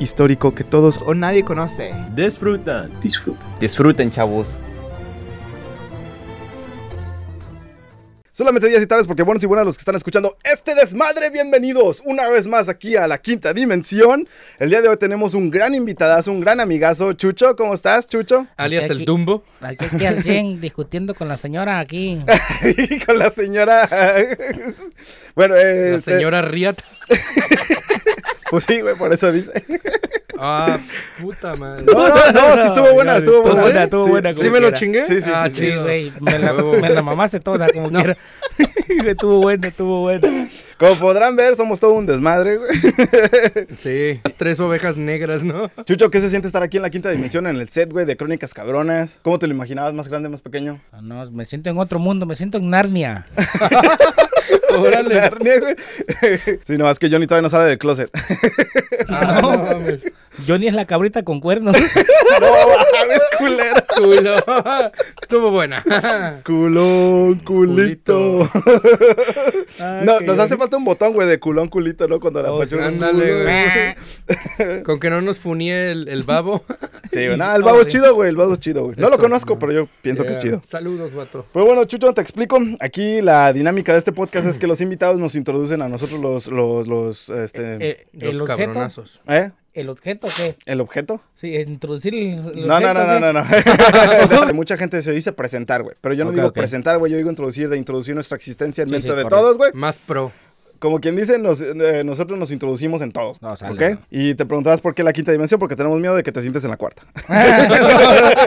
Histórico que todos O nadie conoce. disfrutan. disfruten, chavos. Solamente días y tardes porque buenos y buenas los que están escuchando este desmadre, bienvenidos una vez más aquí a la quinta dimensión. El día de hoy tenemos un gran invitadazo, un gran amigazo. Chucho, ¿cómo estás, Chucho? Alias Aquí- el Dumbo. Aquí, aquí al 100 discutiendo con la señora aquí. Con la señora... bueno, eh, La este, señora Riat. Pues sí, güey, por eso dice. Ah, puta madre. No, no, no, sí estuvo buena, estuvo Estuvo buena. buena, estuvo Sí, buena. ¿Sí me lo chingué? Sí, sí, ah, sí, güey, me la, Huevo. me la mamaste toda como quiera. estuvo buena, estuvo buena. Como podrán ver, somos todo un desmadre, güey. Sí. Las tres ovejas negras, ¿no? Chucho, ¿qué se siente estar aquí en la quinta dimensión en el set, güey, de Crónicas Cabronas? ¿Cómo te lo imaginabas? ¿Más grande, más pequeño? Ah, No, me siento en otro mundo, me siento en Narnia. Órale. Narnia, güey. Sí, no, es que Johnny todavía no sale del closet. Ah, no mames. Johnny es la cabrita con cuernos. no, mames, culero. Culo. Estuvo buena. Culón, culito. Ay, No, nos hace falta un botón, güey, de culón, culito, ¿no? Cuando la Oh, ándale, güey. Con que no nos funie el, el babo. Sí, güey. Nah, el babo es chido, güey. El babo es chido, güey. No lo conozco, pero yo pienso que es chido. Saludos, vato. Pero bueno, Chucho, te explico. Aquí la dinámica de este podcast es que los invitados nos introducen a nosotros los, los, los, este... eh, el Los cabronazos. ¿Eh? ¿El objeto qué? ¿El objeto? Sí, introducir el, el No, no, objeto, no, no, no, no. Mucha gente se dice presentar, güey. Pero yo no digo presentar, güey. Yo digo introducir, de introducir nuestra existencia en Sí, mente sí, de correcto. todos, güey. Más pro. Como quien dice, nos- eh, nosotros nos introducimos en todos. No, sale, ¿Ok? no. Y te preguntarás por qué la quinta dimensión, porque tenemos miedo de que te sientes en la cuarta.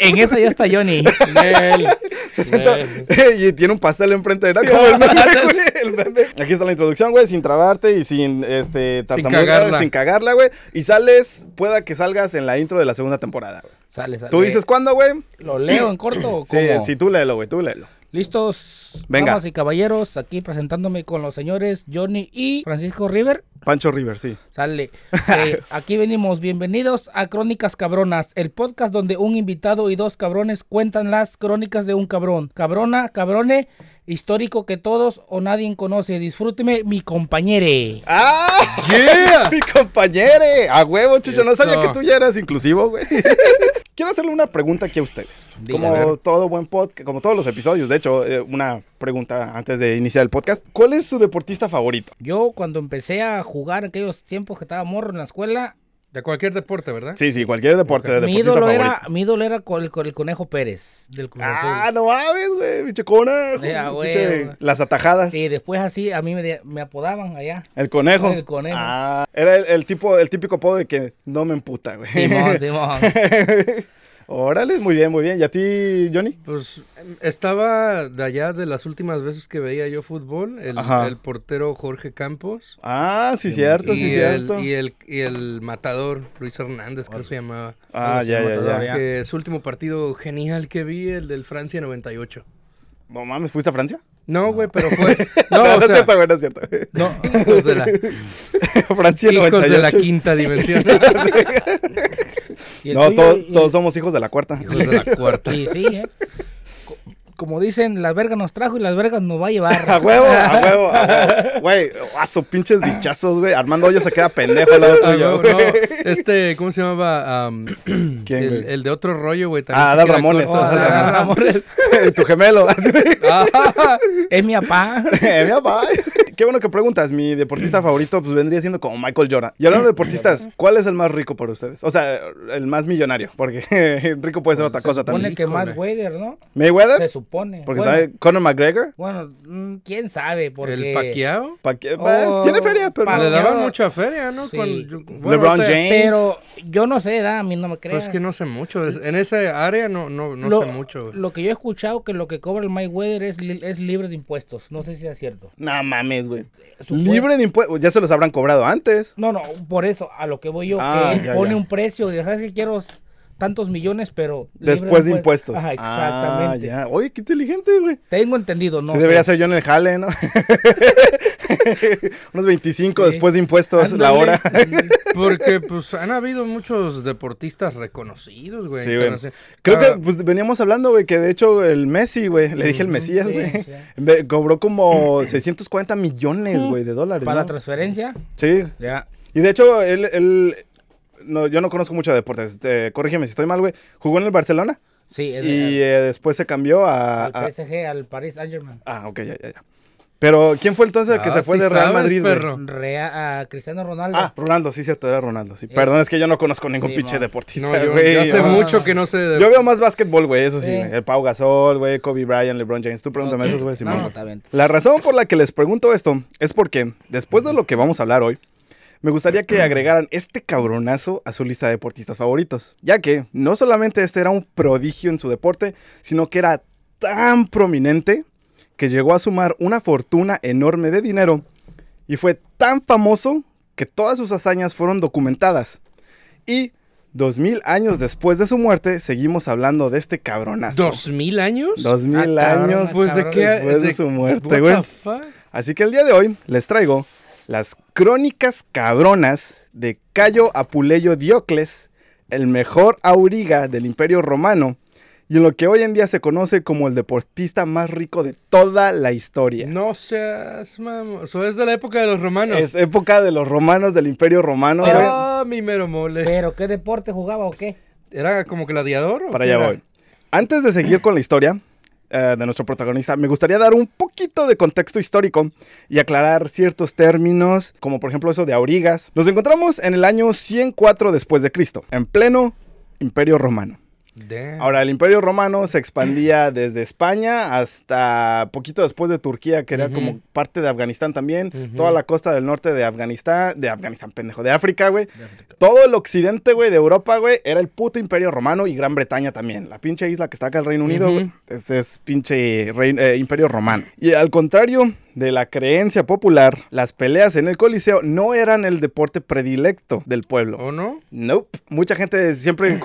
En esa ya está Johnny. Nel. Se sienta- y tiene un pastel enfrente de la como el meme, güey, el meme. Aquí está la introducción, güey, sin trabarte y sin este tartamudear, cagarla. sin cagarla, güey. Y sales, pueda que salgas en la intro de la segunda temporada, güey. Sale, sale. ¿Tú dices cuándo, güey? ¿Lo leo en corto o Sí, cómo? sí, tú léelo, güey, tú léelo. Listos, Venga. damas y caballeros, aquí presentándome con los señores Johnny y Francisco River. Pancho River, sí. Sale. Eh, aquí venimos, bienvenidos a Crónicas Cabronas, el podcast donde un invitado y dos cabrones cuentan las crónicas de un cabrón. Cabrona, cabrone, histórico que todos o nadie conoce. Disfrúteme, mi compañere. ¡Ah! Yeah. ¡Mi compañere! A huevo, Chucho. No sabía que tú ya eras inclusivo, güey. Quiero hacerle una pregunta aquí a ustedes. Como todo buen podcast, como todos los episodios, de hecho, eh, una pregunta antes de iniciar el podcast. ¿Cuál es su deportista favorito? Yo cuando empecé a jugar en aquellos tiempos que estaba morro en la escuela, De cualquier deporte, ¿verdad? Sí, sí, cualquier deporte de mi ídolo, era, mi ídolo era con el, con el Conejo Pérez del Cruz. Ah, no mames, güey, pinche conejo. Huevo. las atajadas. Y después así a mí me, me apodaban allá. El conejo. El conejo. Ah, era el, el tipo, el típico apodo de que no me emputa, güey. Simón, Simón. Órale, muy bien, muy bien. ¿Y a ti, Johnny? Pues estaba de allá de las últimas veces que veía yo fútbol, el, portero Jorge Campos. Ah, sí, cierto, y, sí, el, cierto. y, el, y el matador, Luis Hernández, creo que se llamaba. Ah, ya, ya, ya. ya. Que su último partido genial que vi, el del Francia 98. No mames, ¿fuiste a Francia? No, güey, pero fue... No, No, o no es sea, cierto, güey, no es cierto. no, hijos de la, Francia hijos de la 98. quinta dimensión. No, tuyo, to- y- todos somos hijos de la cuarta. hijos de la cuarta. Y sí, ¿eh? Co- Como dicen, las vergas nos trajo y las vergas nos va a llevar. A huevo, a huevo, a huevo. Güey, a sus pinches dichazos, güey. Armando Hoyo se queda pendejo al lado Ah, tuyo. no, güey. no, este, ¿cómo se llamaba? Am, ¿Quién, el, de otro rollo, güey. Ah, se Adal queda Ramones. Oh, Ramones. tu gemelo. Ah, Es mi papá. Eh, mi papá. Qué bueno que preguntas. Mi deportista favorito pues vendría siendo como Michael Jordan. Y hablando de deportistas, ¿cuál es el más rico para ustedes? O sea, el más millonario, porque rico puede ser otra Se cosa supone también. que Híjole. más Wader, ¿no? Se Mayweather, supone. porque bueno, sabe Conor McGregor. bueno, mm, quién sabe, porque... el paqueado. Pa' que- Oh, tiene feria, pero Le daban mucha feria, ¿no? Sí. Cuando yo- bueno, LeBron James. Pero yo no sé, da, a mí no me creas. Pues que no sé mucho. es- En esa área no, no, no lo, sé mucho. Lo que yo he escuchado que lo que cobra el Mayweather es, li- es libre de impuestos. No sé si es cierto. No mames, güey. Libre de impuestos. Ya se los habrán cobrado antes. No, no, por eso, a lo que voy yo, Ah, que él ya, pone ya. un precio, de, ¿sabes que quiero tantos millones, pero... Después de impuestos. Ajá, Ah, exactamente. ya. Oye, qué inteligente, güey. Tengo entendido, ¿no? sí, debería sé. ser yo en el jale, ¿no? Unos 25 Sí. después de impuestos la hora. Porque pues han habido muchos deportistas reconocidos, güey. Sí, güey. Creo Ah, que pues veníamos hablando, güey, que de hecho el Messi, güey, le dije el Mesías, Sí, güey, sí. cobró como 640 millones, güey, de dólares. Para ¿no? la transferencia, Sí, ya. y de hecho él, él no, yo no conozco mucho de deportes, este, corrígeme si estoy mal, güey, jugó en el Barcelona Sí, el- y eh, después se cambió a... al a- PSG, al Paris Saint-Germain. ah, ok, ya, ya, ya. Pero, ¿quién fue entonces el que Ah, se fue sí de Real sabes, Madrid, güey? perro. Rea- a Cristiano Ronaldo. Ah, Ronaldo, sí, cierto, era Ronaldo, sí. Es- Perdón, es que yo no conozco ningún Sí, pinche deportista, No, yo, güey. yo hace Ah. mucho que no sé de... Yo veo más básquetbol, güey, eso sí. El Pau Gasol, güey, Kobe Bryant, LeBron James. Tú pregúntame esos, güey, No, Simón. no, está bien. La razón por la que les pregunto esto es porque, después de lo que vamos a hablar hoy, me gustaría que agregaran este cabronazo a su lista de deportistas favoritos. Ya que no solamente este era un prodigio en su deporte, sino que era tan prominente que llegó a sumar una fortuna enorme de dinero y fue tan famoso que todas sus hazañas fueron documentadas. Y dos mil años después de su muerte, seguimos hablando de este cabronazo. ¿Dos mil años? Dos mil Ah, cabrón, años de después de de- su muerte, güey. Así que el día de hoy les traigo las crónicas cabronas de Cayo Apuleyo Diocles, el mejor auriga del Imperio Romano, y en lo que hoy en día se conoce como el deportista más rico de toda la historia. No seas, mamá. Eso es de la época de los romanos. Es época de los romanos del Imperio Romano. güey. Ah, mi mero mole. ¿Pero qué deporte jugaba o qué? ¿Era como gladiador? o Para allá era? voy. Antes de seguir con la historia de nuestro protagonista, me gustaría dar un poquito de contexto histórico y aclarar ciertos términos, como por ejemplo eso de aurigas. Nos encontramos en el año 104 después de Cristo, en pleno Imperio Romano. Damn. Ahora, el Imperio Romano se expandía desde España hasta poquito después de Turquía, que era Ujú. como parte de Afganistán también, Ujú. toda la costa del norte de Afganistán, de Afganistán, pendejo, de África, güey. Todo el occidente, güey, de Europa, güey, era el puto Imperio Romano y Gran Bretaña también. La pinche isla que está acá el Reino Unido, güey, ese es pinche eh, Imperio Romano. Y al contrario de la creencia popular, las peleas en el Coliseo no eran el deporte predilecto del pueblo. ¿O no? Nope. Mucha gente siempre,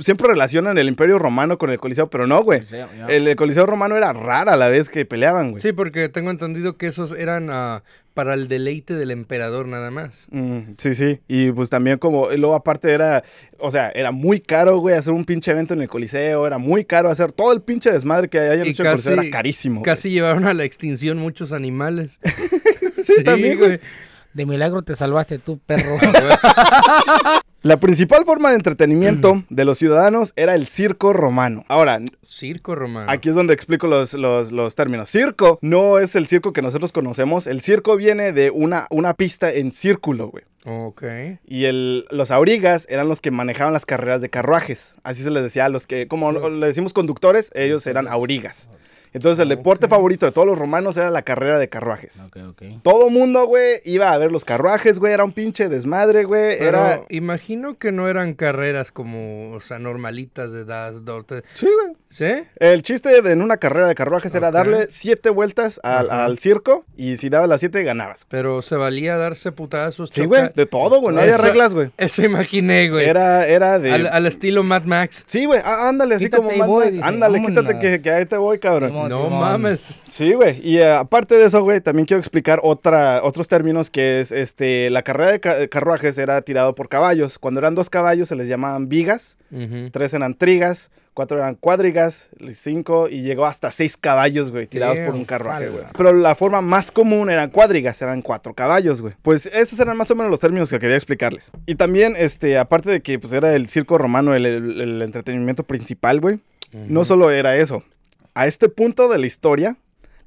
siempre relacionan el Imperio Romano con el Coliseo, pero no, güey. Sí. El, el Coliseo Romano era rara la vez que peleaban, güey. Sí, porque tengo entendido que esos eran ah, para el deleite del emperador nada más. Mm, sí, sí. Y pues también como, y luego aparte era, o sea, era muy caro, güey, hacer un pinche evento en el Coliseo, era muy caro hacer todo el pinche desmadre que hayan Y hecho en el Coliseo, era carísimo. güey. Casi llevaron a la extinción muchos animales. sí, también, güey. güey. De milagro te salvaste tú, perro. La principal forma de entretenimiento de los ciudadanos era el circo romano. Ahora, Circo romano. Aquí es donde explico los, los- los términos. Circo no es el circo que nosotros conocemos. El circo viene de una, una pista en círculo, güey. Ok. Y el, los aurigas eran los que manejaban las carreras de carruajes. Así se les decía a los que, como le decimos conductores, ellos eran aurigas. Entonces el deporte favorito de todos los romanos era la carrera de carruajes. ok, ok. Todo mundo, güey, iba a ver los carruajes, güey. Era un pinche desmadre, güey. Pero Era... imagino que no eran carreras como, o sea, normalitas de das, dos, tres. Sí, güey. ¿Sí? El chiste de en una carrera de carruajes era darle siete vueltas al, circo y si dabas las siete ganabas. Pero se valía darse putazos. Sí, güey, de todo, güey, no había Eso- reglas, güey. Eso imaginé, güey. Era, era de... Al, al estilo Mad Max. Sí, güey, ándale, así Quítate como... Mad Max. ándale, quítate que, que ahí te voy, cabrón. No Simón. mames. Sí, güey, y eh, aparte de eso, güey, también quiero explicar otra, otros términos que es, este, la carrera de ca- carruajes era tirado por caballos. Cuando eran dos caballos se les llamaban vigas, tres eran trigas, cuatro eran cuadrigas, cinco y llegó hasta seis caballos, güey, tirados por un carruaje, güey. Pero la forma más común eran cuadrigas, eran cuatro caballos, güey. Pues esos eran más o menos los términos que quería explicarles. Y también, este, aparte de que pues era el circo romano el, el- el entretenimiento principal, güey, no solo era eso. A este punto de la historia,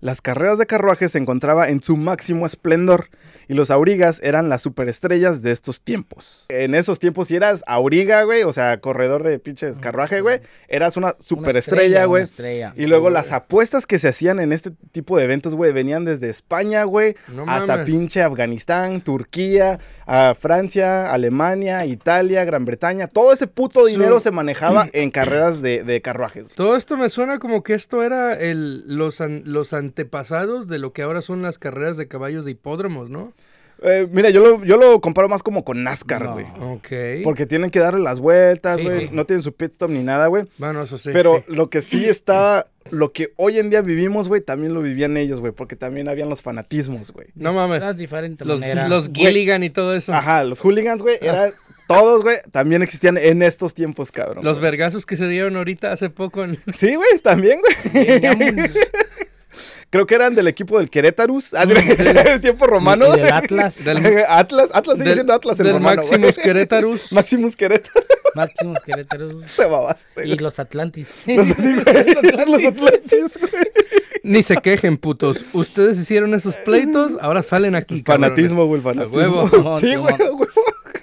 las carreras de carruajes se encontraba en su máximo esplendor y los aurigas eran las superestrellas de estos tiempos. En esos tiempos, si eras auriga, güey, o sea, corredor de pinches carruaje, güey, eras una superestrella, güey. Y luego las apuestas que se hacían en este tipo de eventos, güey, venían desde España, güey, No hasta mames. pinche Afganistán, Turquía, a Francia, Alemania, Italia, Gran Bretaña. Todo ese puto dinero se manejaba en carreras de, de carruajes. Todo esto me suena como que esto era el, los, los antepasados de lo que ahora son las carreras de caballos de hipódromos, ¿no? Eh, mira, yo lo, yo lo comparo más como con NASCAR, No. güey. Ok. Porque tienen que darle las vueltas, güey. sí. No tienen su pit stop ni nada, güey. Bueno, eso sí. Pero sí. lo que sí está, lo que hoy en día vivimos, güey, también lo vivían ellos, güey. Porque también habían los fanatismos, güey. No mames. Las diferentes Los, maneras. los. Gilligan y todo eso. Ajá, los hooligans, güey, eran todos, güey, también existían en estos tiempos, cabrón. Los vergazos que se dieron ahorita hace poco en... Sí, güey, también, güey. Creo que eran del equipo del Querétarus, así en el tiempo romano. del Atlas. Del- Atlas, Atlas sigue del- siendo Atlas en del romano, güey. Maximus Querétarus. Maximus Querétaro, Máximos Querétaros. te babaste. Y güey. los Atlantis. Los así, güey, los Atlantis, güey. Ni se quejen, putos. Ustedes hicieron esos pleitos, ahora salen aquí. Fanatismo, güey, fanatismo. A huevo. Sí, güey, a huevo.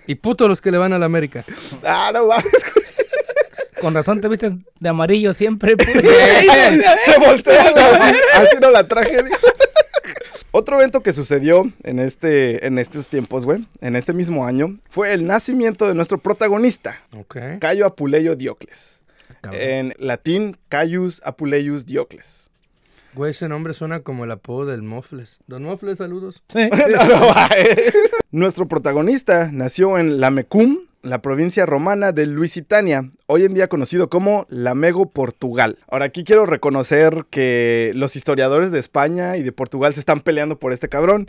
Y putos los que le van a la América. Ah, no mames, güey. Con razón te viste de amarillo siempre. Se voltea, así, así no la traje. Otro evento que sucedió en, este, en estos tiempos, güey, en este mismo año, fue el nacimiento de nuestro protagonista. Cayo Apuleyo Diocles. Cabrón. En latín, Caius Apuleius Diocles. Güey, ese nombre suena como el apodo del Mofles. Don Mofles, saludos. Sí. No, no, va. Nuestro protagonista nació en Lamecum, la provincia romana de Luisitania, hoy en día conocido como Lamego, Portugal. Ahora aquí quiero reconocer que los historiadores de España y de Portugal se están peleando por este cabrón.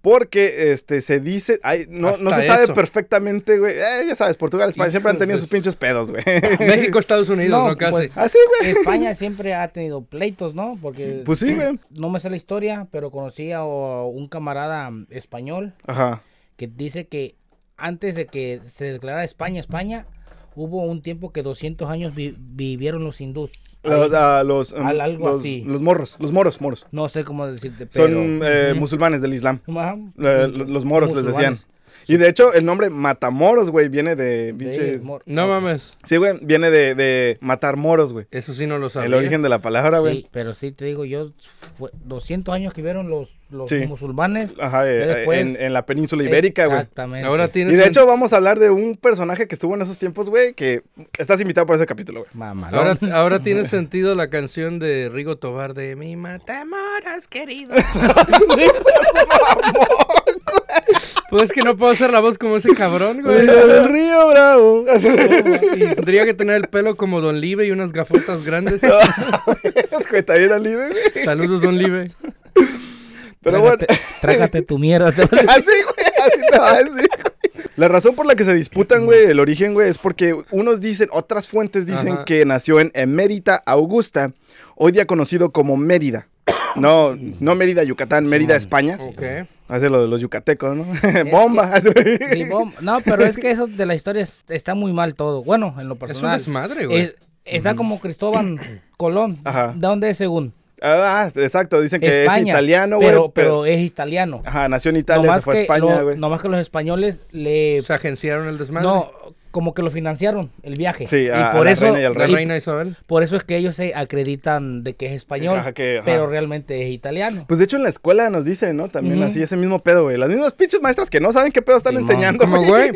Porque este se dice, ay, no, se sabe eso. perfectamente, güey. Eh, ya sabes, Portugal, España siempre han tenido sus su- pinches pedos, güey. México, Estados Unidos, No, no, casi. pues- Así, güey. España siempre ha tenido pleitos, ¿no? Porque Pues sí, güey. no me sé la historia, pero conocí a un camarada español Ajá. que dice que antes de que se declarara España, España, hubo un tiempo que 200 años vi- vivieron los hindús. Los, ah, los, um, algo los- así. los morros, los moros, moros. No sé cómo decirte, pero... Son eh, musulmanes del Islam. Eh, lo- los moros les decían. Y de hecho, el nombre Matamoros, güey, viene de. De pinche- No mames. Sí, güey, viene de, de matar moros, güey. Eso sí no lo sabía. El origen de la palabra, güey. Sí, pero sí te digo, yo, fue 200 años que vieron los, los Sí. musulmanes. Ajá, eh, después- en, en la península ibérica, güey. Exactamente. Ahora Y tienes... de un- hecho, vamos a hablar de un personaje que estuvo en esos tiempos, güey, que estás invitado por ese capítulo, güey. Mamalón. Ahora, ahora tiene sentido la canción de Rigo Tobar de Mi Matamoros, querido. Pues es que no puedo hacer la voz como ese cabrón, güey. El río Bravo. Y tendría que tener el pelo como Don Live y unas gafotas grandes. Güey, también al Ibe, güey. Saludos, Don Live. Pero bueno. Trágate, tu mierda. Así, güey, así te va a decir. güey. La razón por la que se disputan, güey, el origen, güey, es porque unos dicen, otras fuentes dicen Ajá. que nació en Emérita Augusta, hoy día conocido como Mérida. No, no Mérida, Yucatán, Mérida, España. Ok. Hace lo de los yucatecos, ¿no? Bomba. Bom- no, pero es que eso de la historia es- está muy mal todo. Bueno, en lo Es un personal. desmadre, güey. Es- está como Cristóbal Colón. Ajá. ¿De dónde es según? Ah, exacto, dicen que España. es italiano, güey. pero, pero es italiano. Ajá, nació en Italia, Nomás se fue a que España, lo- güey. nomás que los españoles le... Se agenciaron el desmadre. No, como que lo financiaron el viaje. Sí, a- a por la eso, reina y al La rey. reina Isabel. por eso es que ellos se acreditan de que es español, Ajá, que- ajá. pero realmente es italiano. Pues de hecho en la escuela nos dicen, ¿no? También así, ese mismo pedo, güey. Las mismas pinches maestras que no saben qué pedo están Simón. enseñando, Como, güey,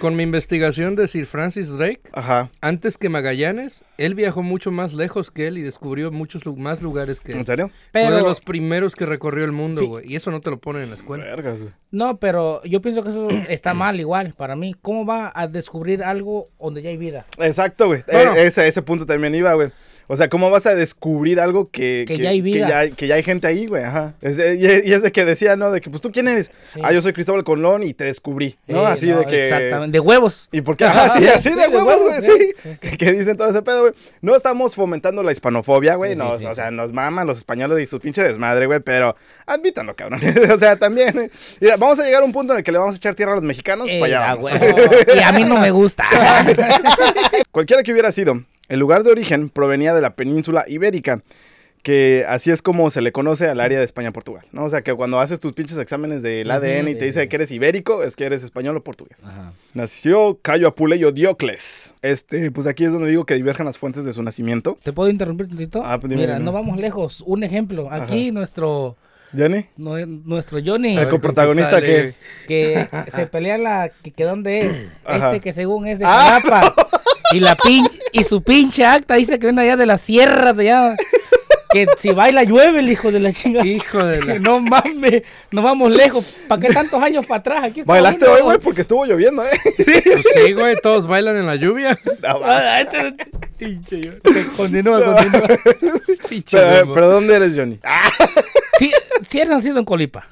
con mi investigación de Sir Francis Drake, Ajá. antes que Magallanes, él viajó mucho más lejos que él y descubrió muchos lu- más lugares que él. ¿En serio? Pero, Fue de los primeros que recorrió el mundo, Sí. güey. Y eso no te lo ponen en la escuela. Vergas, güey. no, pero yo pienso que eso está mal igual para mí. ¿Cómo va a descubrir algo donde ya hay vida? Exacto, güey. Bueno. Eh, ese, ese punto también iba, güey. O sea, ¿cómo vas a descubrir algo que, Que ya hay vida. Que ya, que ya hay gente ahí, güey. Ajá. Es, eh, y, y es de que decía, ¿no? De que, pues, ¿tú quién eres? Sí. Ah, yo soy Cristóbal Colón y te descubrí, ¿no? Eh, así no, de que... Exactamente, de huevos. ¿Y por qué? Ajá, sí, así Sí, de huevos, güey, sí. sí. Que, que dicen todo ese pedo, güey. No estamos fomentando la hispanofobia, güey. Nos- o sea, nos maman los españoles y su pinche desmadre, güey. Pero admítanlo, cabrón. o sea, también. eh. Mira, vamos a llegar a un punto en el que le vamos a echar tierra a los mexicanos. Eh, para allá a vamos. huevo. y a mí no me gusta. Cualquiera que hubiera sido, el lugar de origen provenía de la península ibérica, que así es como se le conoce al área de España-Portugal, ¿no? O sea, que cuando haces tus pinches exámenes del ADN y te dice que eres ibérico, es que eres español o portugués. Ajá. Nació Cayo Apuleyo Diocles. Este, pues aquí es donde digo que divergen las fuentes de su nacimiento. ¿Te puedo interrumpir un tantito? Ah, pues dime, Mira, dime. no vamos lejos. Un ejemplo. Aquí nuestro nue- nuestro Johnny, El coprotagonista ¿cuánto que... que se pelea la que, que dónde es. Este que según es de Ah. Jalapa. Y la pin y su pinche acta dice que viene allá de la sierra de allá. que si baila llueve el hijo de la chingada. Hijo de la... No mames, nos vamos lejos. ¿Para qué tantos años para atrás? Aquí estamos Bailaste hoy, güey, porque estuvo lloviendo, ¿eh? Pues sí, güey, todos bailan en la lluvia. Ah, este- pinche yo. Continúa, continúa. Pinche Pero, ¿dónde eres, Johnny? Sí, sí eres nacido en Colipa.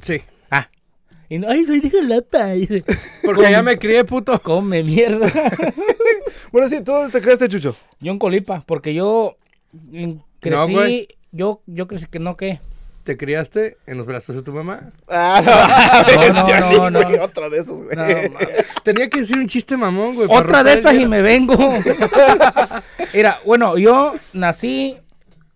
Sí. Y no, ay, soy de Jalapa. Dice, porque ya me crié, puto. Come mierda. Bueno, sí, ¿tú dónde te creaste, Chucho? Yo en Colipa, porque yo crecí. No, güey. yo, yo crecí que no, ¿qué? ¿Te criaste en los brazos de tu mamá? Ah, No, no, no, no. güey, Otro de esos, güey. No, mames. Tenía que decir un chiste mamón, güey. para Otra de el esas y hielo. me vengo. Mira, bueno, yo nací,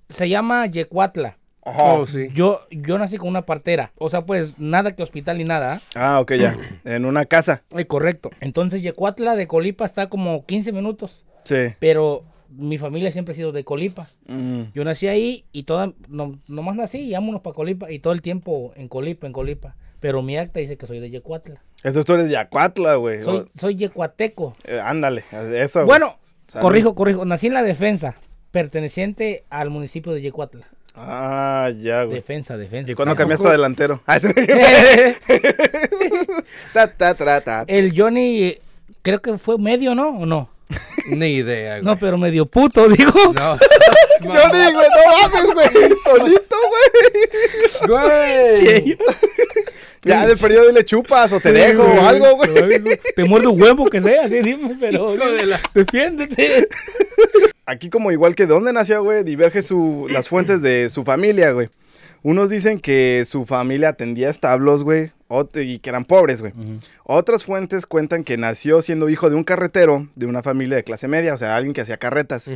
se llama Yecuatla. Ajá. Oh, sí. Yo, yo nací con una partera. O sea, pues nada que hospital ni nada. Ah, ok, ya. En una casa. ¿ah? Eh, correcto. Entonces, Yecuatla de Colipa está como 15 minutos. Sí. Pero mi familia siempre ha sido de Colipa. Mm. Yo nací ahí y toda, no, nomás nací y vámonos para Colipa. Y todo el tiempo en Colipa, en Colipa. Pero mi acta dice que soy de Yecuatla. Entonces tú eres de Acuatla, güey. Soy, soy yecuateco. Eh, ándale, eso. güey. Bueno, Salud. corrijo, corrijo. Nací en la defensa, perteneciente al municipio de Yecuatla. Ah, ya, güey. Defensa, defensa. ¿Y cuándo ¿sabes? cambiaste a delantero? Ah, sí. ta, ta, tra, ta. El Johnny, creo que fue medio, ¿no? ¿O no? Ni idea, güey. No, pero medio puto, digo. No, Yo digo, no mames, güey. Solito, güey. güey. Sí. Ya de perdido dile chupas o te dejo o algo, güey. Te muerde un huevo que sea, así dime, pero Hijo de la- defiéndete. Aquí como igual que de dónde nació, güey, diverge su, las fuentes de su familia, güey. Unos dicen que su familia atendía establos, güey, ot- y que eran pobres, güey. Otras fuentes cuentan que nació siendo hijo de un carretero de una familia de clase media, o sea, alguien que hacía carretas.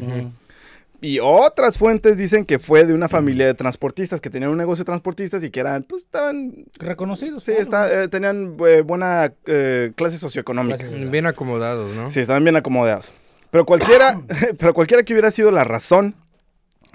Y otras fuentes dicen que fue de una familia de transportistas, que tenían un negocio de transportistas y que eran, pues, estaban, Reconocido. sí, está- eh, tenían eh, buena eh, clase socioeconómica. Clase Bien acomodados, ¿no? Sí, estaban bien acomodados. Pero cualquiera, pero cualquiera que hubiera sido la razón,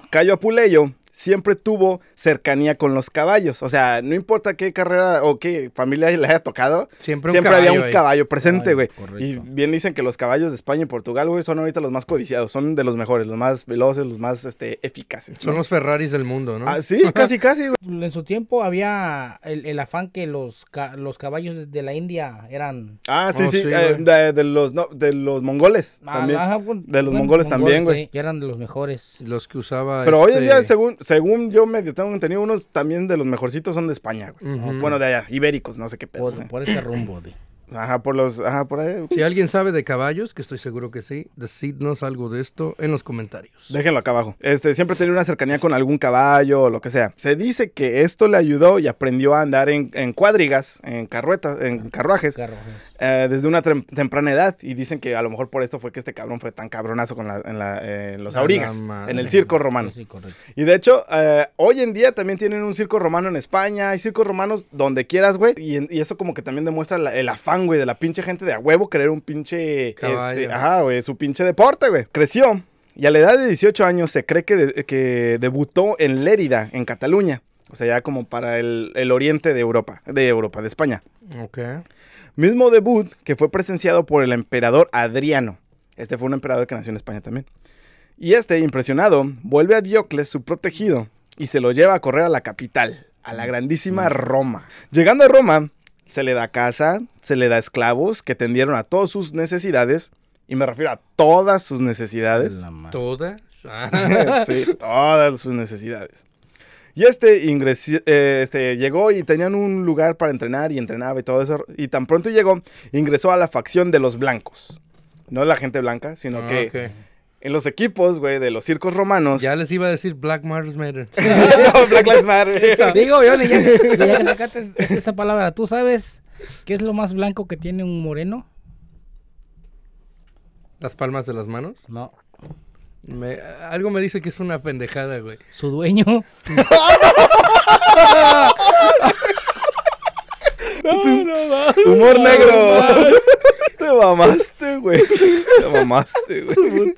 Cayo Apuleyo siempre tuvo cercanía con los caballos. O sea, no importa qué carrera o qué familia le haya tocado, Siempre un siempre había un ahí. caballo presente, güey. correcto. Y bien dicen que los caballos de España y Portugal, güey, son ahorita los más codiciados, son de los mejores, los más veloces, los más este, eficaces. Son ¿no? los Ferraris del mundo, ¿no? Ah, sí, casi, casi, güey. En su tiempo había el, el afán que los, ca- los caballos de- la India eran... Ah, sí, Oh, sí, sí, eh, de, de los, no, de los mongoles también. Ah, bueno, De los bueno, mongoles también, güey. sí, que eran de los mejores. Los que usaba. Pero hoy en este, día, según, según yo medio tengo entendido, unos también de los mejorcitos son de España, güey. Bueno, de allá, ibéricos, no sé qué pedo. Por, por ese rumbo. de- Ajá, por los, ajá, por ahí. Si alguien sabe de caballos, que estoy seguro que sí, decidnos algo de esto en los comentarios. Déjenlo acá abajo. Este, siempre tenía una cercanía con algún caballo o lo que sea. Se dice que esto le ayudó y aprendió a andar en, en cuadrigas, en carruetas, en carruajes, eh, desde una temprana edad. Y dicen que a lo mejor por esto fue que este cabrón fue tan cabronazo con la, en, la, eh, los la aurigas, en el circo romano. Sí. Y de hecho, eh, hoy en día también tienen un circo romano en España. Hay circos romanos donde quieras, güey. Y, eso como que también demuestra la- el afán, güey, de la pinche gente de a huevo querer un pinche... Caballo. Este, ajá, güey, su pinche deporte, güey. Creció. Y a la edad de 18 años se cree que, de- que debutó en Lérida, en Cataluña. O sea, ya como para el, el oriente de Europa, de Europa, de España. Ok. Mismo debut que fue presenciado por el emperador Adriano. Este fue un emperador que nació en España también. Y este, impresionado, vuelve a Diocles, su protegido, y se lo lleva a correr a la capital, a la grandísima Roma. Llegando a Roma, se le da casa, se le da esclavos que tendieron a todas sus necesidades, y me refiero a todas sus necesidades. ¿Todas? Ah. sí, todas sus necesidades. Y este, ingresó- eh, este llegó y tenían un lugar para entrenar y entrenaba y todo eso. Y tan pronto llegó, ingresó a la facción de los blancos. No la gente blanca, sino Ah, que. En los equipos, güey, de los circos romanos. Ya les iba a decir Black Lives Matter. Black Lives Matter. Digo, Johnny, ya, ya que sacaste es- esa palabra, ¿tú sabes qué es lo más blanco que tiene un moreno? Las palmas de las manos. No, Me- algo me dice que es una pendejada, güey. su dueño. Humor negro. Te mamaste, güey. Te mamaste, güey.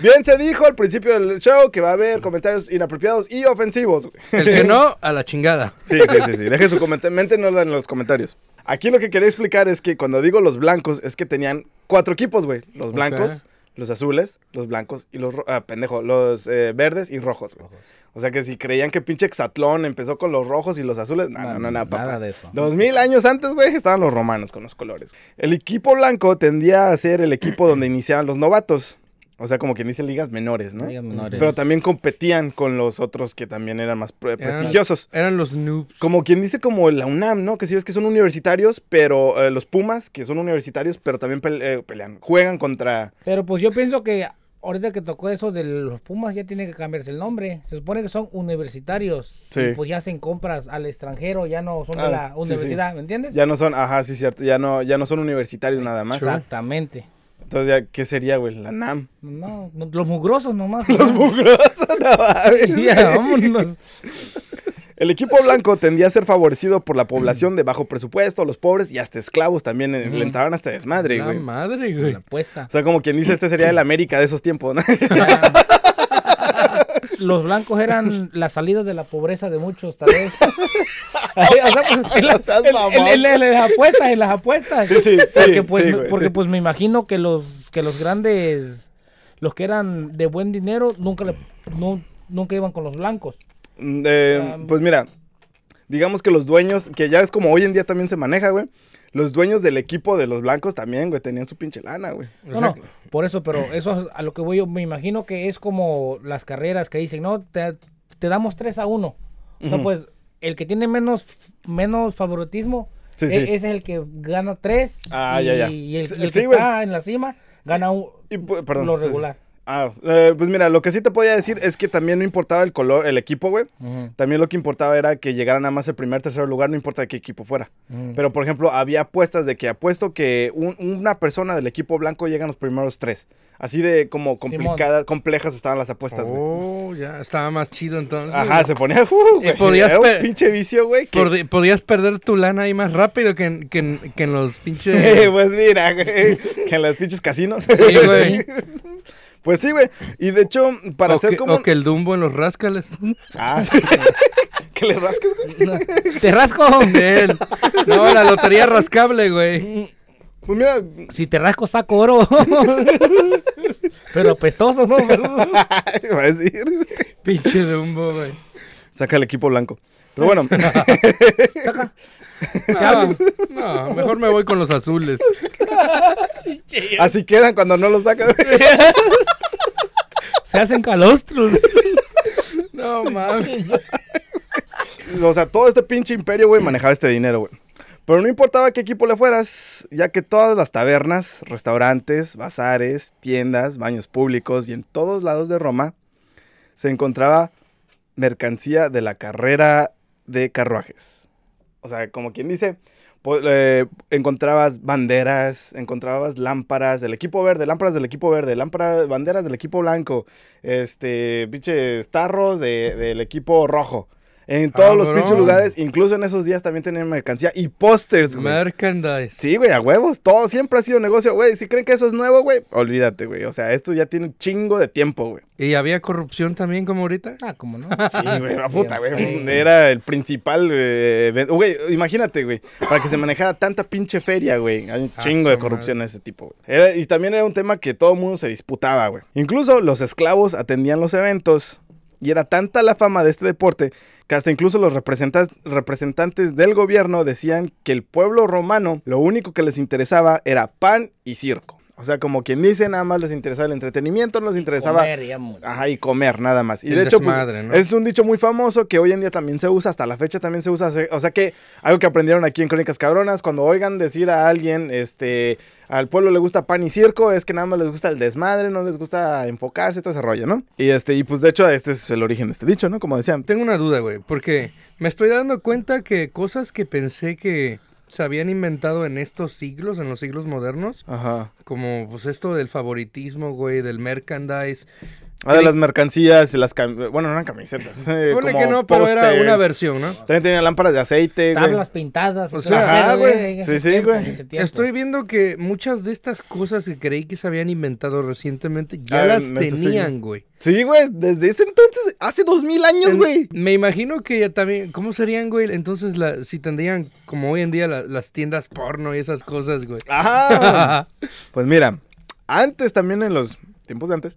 Bien se dijo al principio del show que va a haber comentarios inapropiados y ofensivos, güey. El que no, a la chingada. Sí, sí, sí, sí. Dejen su comentario. Méntenoslo en los comentarios. Aquí lo que quería explicar es que cuando digo los blancos es que tenían cuatro equipos, güey. Los blancos, los azules, los blancos y los ah, pendejo, los eh, verdes y rojos, güey. O sea que si creían que pinche Exatlón empezó con los rojos y los azules, no, no, no, no, papá. Nada de eso. Dos mil años antes, güey, estaban los romanos con los colores. El equipo blanco tendía a ser el equipo donde iniciaban los novatos. O sea, como quien dice ligas menores, ¿no? Ligas menores. Pero también competían con los otros que también eran más pre- Eran- prestigiosos. Eran los noobs. Como quien dice como la UNAM, ¿no? Que sí ves que son universitarios, pero eh, los Pumas, que son universitarios, pero también pele- eh, pelean, juegan contra... Pero pues yo pienso que ahorita que tocó eso de los Pumas ya tiene que cambiarse el nombre. Se supone que son universitarios. Sí. Y pues ya hacen compras al extranjero, ya no son Ah, de la sí, sí. universidad, ¿me entiendes? Ya no son, ajá, sí, cierto, ya no, ya no son universitarios nada más. Exactamente. Entonces, ya, ¿qué sería, güey? La NAM. No, no, los mugrosos nomás. Los mugrosos, no. Ya, vámonos. El equipo blanco tendía a ser favorecido por la población de bajo presupuesto, los pobres y hasta esclavos también eh, le entraban hasta desmadre, La güey. madre, güey. La apuesta. O sea, como quien dice, este sería el América de esos tiempos, ¿no? Los blancos eran la salida de la pobreza de muchos, tal vez. en, las apuestas, en las apuestas. Sí, sí, sí, Porque, pues, güey, porque pues me imagino que los, que los grandes, los que eran de buen dinero, nunca, le, no- nunca iban con los blancos. Mm, eh, pues mira, digamos que los dueños, que ya es como hoy en día también se maneja, güey. Los dueños del equipo de los blancos también, güey, tenían su pinche lana, güey. No, no, por eso, pero eso es a lo que voy yo, me imagino que es como las carreras que dicen, no, te, te damos 3 a 1. O sea, pues el que tiene menos, menos favoritismo, Sí, e- sí. es el que gana 3. Ah, y, ya, ya. Y el, Sí, y el sí, que güey. está en la cima gana un, Y, perdón, lo sí, sí. regular. Ah, eh, pues mira, lo que sí te podía decir es que también no importaba el color, el equipo, güey. También lo que importaba era que llegaran nada más el primer, tercer lugar, no importa de qué equipo fuera. Pero, por ejemplo, había apuestas de que apuesto que un- una persona del equipo blanco llega en los primeros tres. Así de como complicadas, complejas estaban las apuestas, güey. Oh, ya, estaba más chido entonces. Ajá, se ponía. uh, güey, podías era un pinche vicio, güey. que- podías perder tu lana ahí más rápido que en, que en, que en los pinches... pues mira, güey, que en los pinches casinos. Sí, güey. Pues sí, güey. Y de hecho, para o, hacer que, como. o que el Dumbo en los rascales. Ah, sí. que le rasques, güey. No, Te rasco. Él. No, la lotería rascable, güey. Pues mira, Si te rasco, saco oro. Pero apestoso, ¿no? va a decir. Pinche Dumbo, güey. Saca el equipo blanco. Pero bueno, Saca. No, no, mejor me voy con los azules. así quedan cuando no lo sacan. Se hacen calostros. No mames. O sea, todo este pinche imperio, güey, manejaba este dinero, güey. Pero no importaba qué equipo le fueras, ya que todas las tabernas, restaurantes, bazares, tiendas, baños públicos y en todos lados de Roma se encontraba mercancía de la carrera de carruajes. O sea, como quien dice, po- eh, encontrabas banderas, encontrabas lámparas del equipo verde, lámparas del equipo verde, lámparas, banderas del equipo blanco, este, pinches tarros de- del equipo rojo. En todos los pinches lugares, incluso en esos días también tenían mercancía y pósters, güey. Merchandise. Sí, güey, a huevos. Todo siempre ha sido negocio, güey. Si creen que eso es nuevo, güey, olvídate, güey. O sea, esto ya tiene un chingo de tiempo, güey. ¿Y había corrupción también como ahorita? Ah, ¿cómo no? Sí, güey, la puta, güey. Era el principal. eh, evento. Güey, imagínate, güey. Para que se manejara tanta pinche feria, güey. Hay un Ah, chingo de corrupción en ese tipo, güey. Y también era un tema que todo el mundo se disputaba, güey. Incluso los esclavos atendían los eventos. Y era tanta la fama de este deporte que hasta incluso los representantes del gobierno decían que el pueblo romano lo único que les interesaba era pan y circo. O sea, como quien dice, nada más les interesaba el entretenimiento, no les interesaba Comer, ya, mu- Ajá, y comer, nada más. Y El de hecho, pues, desmadre, ¿no? es un dicho muy famoso que hoy en día también se usa, hasta la fecha también se usa. O sea que algo que aprendieron aquí en Crónicas Cabronas, cuando oigan decir a alguien, este, al pueblo le gusta pan y circo, es que nada más les gusta el desmadre, no les gusta enfocarse, todo ese rollo, ¿no? Y este, y pues de hecho, este es el origen de este dicho, ¿no? Como decían. Tengo una duda, güey, porque me estoy dando cuenta que cosas que pensé que se habían inventado en estos siglos, en los siglos modernos, Ajá. como pues esto del favoritismo, güey, del merchandise. Ah, de las mercancías y las cam- bueno, no eran camisetas. eh, que no, pero era una versión, ¿no? También tenían lámparas de aceite, güey. Tablas pintadas. O sea, ajá, güey. Sí, sí, tiempo, güey. Estoy viendo que muchas de estas cosas que creí que se habían inventado recientemente ya Ah, las este tenían, güey. Sí, güey, desde ese entonces, hace dos mil años, En- güey. Me imagino que ya también, ¿cómo serían, güey? Entonces, la, si tendrían, como hoy en día, la- las tiendas porno y esas cosas, güey. Ajá. Pues mira, antes también en los tiempos de antes,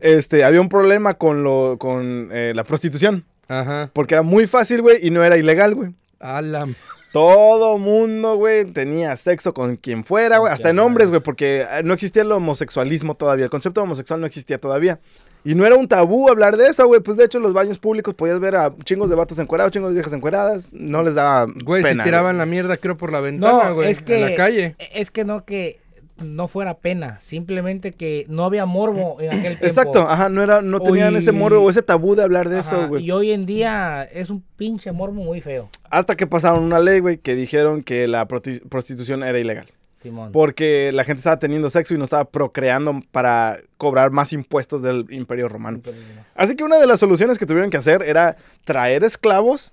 este, había un problema con, lo, con eh, la prostitución. Ajá. Porque era muy fácil, güey, y no era ilegal, güey. A la... Todo mundo, güey, tenía sexo con quien fuera, güey. Hasta en hombres, güey, porque eh, no existía el homosexualismo todavía. El concepto de homosexual no existía todavía. Y no era un tabú hablar de eso, güey. Pues de hecho, en los baños públicos podías ver a chingos de vatos encuerados, chingos de viejas encueradas. No les daba Güey, se tiraban la mierda, creo, por la ventana, No, güey. es que En la calle. Es que no que no fuera pena, simplemente que no había morbo en aquel tiempo. Exacto, ajá, no, era, no tenían Uy. ese morbo o ese tabú de hablar de Ajá, eso, güey. Y hoy en día es un pinche morbo muy feo, Hasta que pasaron una ley, güey, que dijeron que la prostitución era ilegal. Simón. Porque la gente estaba teniendo sexo y no estaba procreando para cobrar más impuestos del imperio romano. Así que una de las soluciones que tuvieron que hacer era traer esclavos.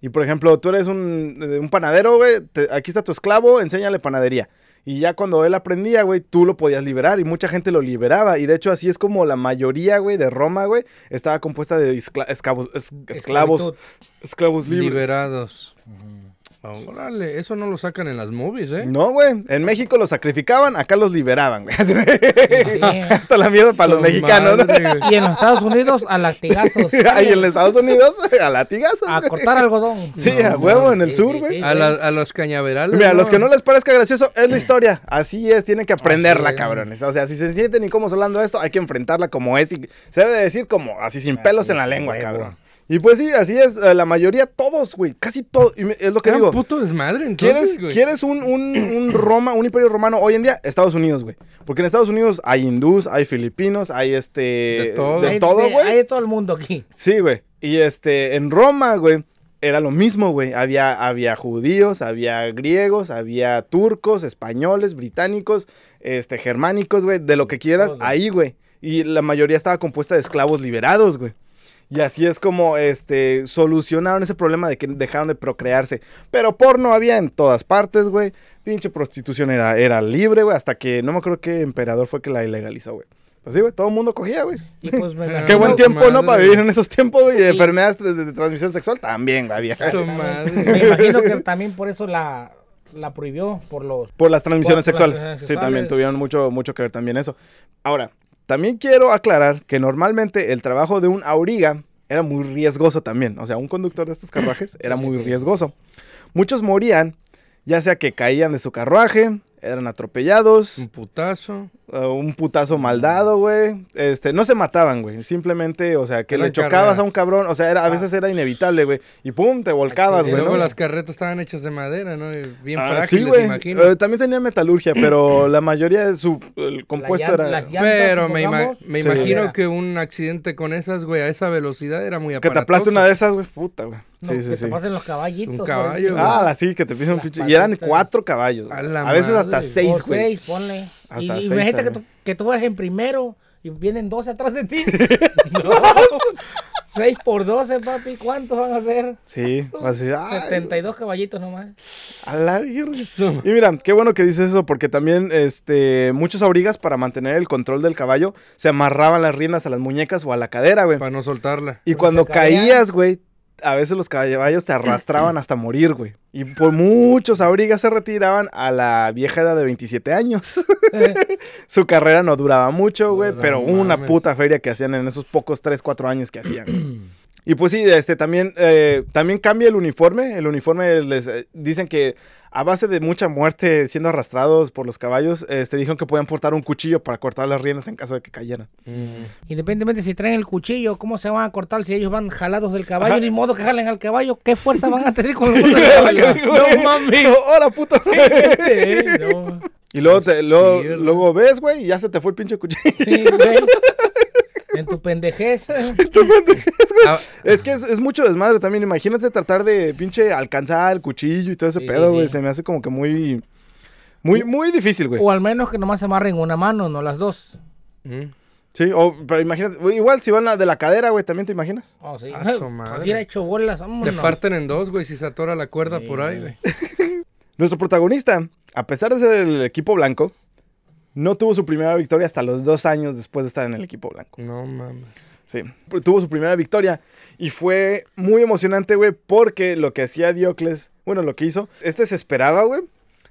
Y por ejemplo, tú eres un, eh, un panadero, güey. Aquí está tu esclavo, enséñale panadería. Y ya cuando él aprendía, güey, tú lo podías liberar. Y mucha gente lo liberaba. Y de hecho, así es como la mayoría, güey, de Roma, güey, estaba compuesta de escla- esclavos, es- esclavos, esclavos libres. Liberados. Órale, eso no lo sacan en las movies, ¿eh? No, güey. En México los sacrificaban, acá los liberaban, güey. Sí. Hasta la mierda para los mexicanos, ¿no? Y en los Estados Unidos a latigazos. Ahí en los Estados Unidos, a latigazos. A cortar algodón. Sí, a huevo, en el Sí, sur, sí, güey. sí, A, los cañaverales. Mira, a los que no les parezca gracioso, es la historia. Así es, tienen que aprenderla, es. cabrones. O sea, si se sienten incómodos hablando de esto, hay que enfrentarla como es. Y se debe de decir como así, sin pelos en la lengua, huevo. cabrón. Y pues sí, así es. eh, La mayoría, todos, güey. Casi todos. Es lo que Era digo. un puto desmadre, entonces, ¿Quieres, güey. ¿quieres un, un, un Roma, un imperio romano hoy en día? Estados Unidos, güey. Porque en Estados Unidos hay hindús, hay filipinos, hay este... De todo. De todo, güey. Hay de todo el mundo aquí. Sí, güey. Y este, en Roma, güey, era lo mismo, güey. Había, había judíos, había griegos, había turcos, españoles, británicos, este, germánicos, güey, de lo que quieras, ahí, güey. Y la mayoría estaba compuesta de esclavos liberados, güey. Y así es como este solucionaron ese problema de que dejaron de procrearse. Pero porno había en todas partes, güey. Pinche prostitución era, era libre, güey. Hasta que no me acuerdo qué emperador fue que la ilegalizó, güey. Pues sí, güey, todo el mundo cogía, güey. Y pues me Qué buen tiempo, ¿no? Para vivir en esos tiempos, güey. Y de enfermedades de, de transmisión sexual también, güey. había. Su madre. Me imagino que también por eso la, la prohibió, por los... Por las transmisiones Por- por las sexuales. transmisiones Sí, también tuvieron mucho, mucho que ver también eso. Ahora, también quiero aclarar que normalmente el trabajo de un auriga era muy riesgoso también. O sea, un conductor de estos carruajes era muy riesgoso. Muchos morían, ya sea que caían de su carruaje, eran atropellados, Un putazo. Uh, un putazo maldado, güey. Este, no se mataban, güey. Simplemente, o sea, que le chocabas carreras. a un cabrón, o sea, era, a veces era inevitable, güey. Y pum, te volcabas, Y güey. luego ¿no? las carretas estaban hechas de madera, ¿no? Y Bien Ah, frágiles, sí, güey. imagino. Eh, también tenía metalurgia, pero la mayoría de su el compuesto la era las llantas, Pero me, ima- supongamos, me Sí. imagino que un accidente con esas, güey, a esa velocidad era muy que te aparatoso. aplaste una de esas, güey. Puta, güey. No, Sí, que sí, te sí. pasen los caballitos. Un caballo, güey. Ah, sí, que te pisan un pinche. Y eran cuatro caballos. A A, veces hasta seis, güey. seis, ponle. Hasta y, imagínate que tú, que tú vas en primero y vienen 12 atrás de ti. 6 por 12, papi. ¿Cuántos van a ser? Sí, vas a ay, 72 caballitos nomás. A la virgen. Y mira, qué bueno que dices eso, porque también este, muchos aurigas para mantener el control del caballo se amarraban las riendas a las muñecas o a la cadera, güey. Para no soltarla. Y Porque cuando caías, güey, a veces los caballos te arrastraban hasta morir, güey. Y por muchos aurigas se retiraban a la vieja edad de 27 años. Su carrera no duraba mucho, güey, No pero una mames. puta feria que hacían en esos pocos 3, 4 años que hacían. y pues sí, este también, eh, también cambia el uniforme. El uniforme les eh, dicen que a base de mucha muerte siendo arrastrados por los caballos, este, dijeron que podían portar un cuchillo para cortar las riendas en caso de que cayeran. Mm. Independientemente si traen el cuchillo, ¿cómo se van a cortar si ellos van jalados del caballo? Ajá. Ni modo que jalen al caballo. ¿Qué fuerza van a tener con los del caballo? no mames. ¡Ahora, puto! No. Y luego, te, Sí, luego, luego ves, güey, y ya se te fue el pinche cuchillo. Sí, güey. En tu pendejez. Ah, es que es, es mucho desmadre también. Imagínate tratar de pinche alcanzar el cuchillo y todo ese Sí, pedo, sí, güey. sí. Se me hace como que muy. Muy, muy difícil, güey. O al menos que nomás se amarren una mano, no las dos. mm. Sí, o, pero imagínate. güey, Igual si van a- de la cadera, güey, también te imaginas. Oh, sí. A su madre. Así era hecho bolas. Te vámonos. parten en dos, güey, si se atora la cuerda Sí, por ahí, güey. güey. Nuestro protagonista, a pesar de ser el equipo blanco, no tuvo su primera victoria hasta los dos años después de estar en el equipo blanco. No mames. Sí, tuvo su primera victoria y fue muy emocionante, güey, porque lo que hacía Diocles, bueno, lo que hizo, este se esperaba, güey,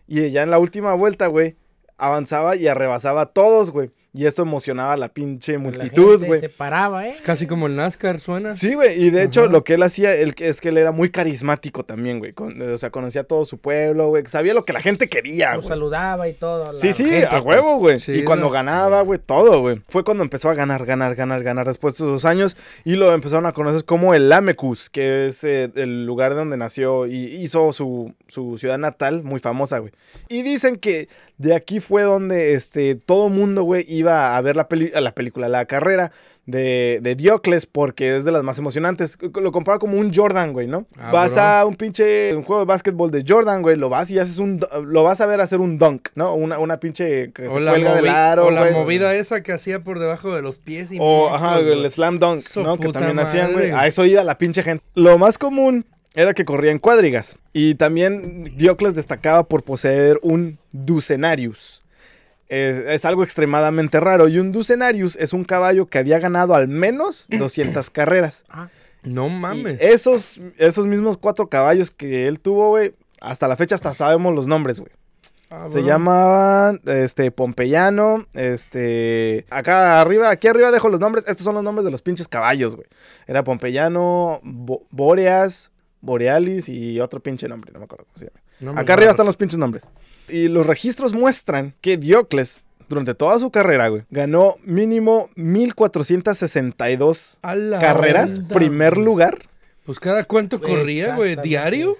y ya en la última vuelta, güey, avanzaba y arrebasaba a todos, güey. Y esto emocionaba a la pinche multitud, güey. Se paraba, ¿eh? Es casi como el NASCAR suena. Sí, güey, y de hecho lo que él hacía él- es que él era muy carismático también, güey. O sea, conocía a todo su pueblo, güey. Sabía lo que la gente quería, Lo güey. saludaba y todo. Sí, sí, gente, a pues. huevo, güey. Sí, y cuando no. ganaba, güey, todo, güey. Fue cuando empezó a ganar, ganar, ganar, ganar después de esos años. Y lo empezaron a conocer como el Lamecus, que es eh, el lugar donde nació y hizo su, su ciudad natal muy famosa, güey. Y dicen que de aquí fue donde este, todo mundo, güey, iba a ver la, peli- la película, la carrera. De, de Diocles, porque es de las más emocionantes. Lo compara como un Jordan, güey, ¿no? Ah, vas bro. a un pinche un juego de básquetbol de Jordan, güey, lo vas y haces un. Lo vas a ver hacer un dunk, ¿no? Una, una pinche que O se cuelga del aro, o la güey. movida esa que hacía por debajo de los pies y O, ajá, güey. el slam dunk, ¿no? Que también hacían, güey. A eso iba la pinche gente. Lo más común era que corría en cuadrigas. Y también Diocles destacaba por poseer un Ducenarius. Es, es algo extremadamente raro. Y un Ducenarius es un caballo que había ganado al menos 200 carreras. No Y mames. esos, esos mismos cuatro caballos que él tuvo, güey, hasta la fecha hasta sabemos los nombres, güey. Ah, Se llamaban, este, Pompeyano, este, acá arriba, aquí arriba dejo los nombres, estos son los nombres de los pinches caballos, güey. Era Pompeyano, Bo- Boreas, Borealis y otro pinche nombre, no me acuerdo cómo se llama. No Acá arriba están los pinches nombres. Y los registros muestran que Diocles, durante toda su carrera, güey, ganó mínimo 1462 A la carreras, onda, primer güey. lugar. Pues cada cuánto corría, güey, diario.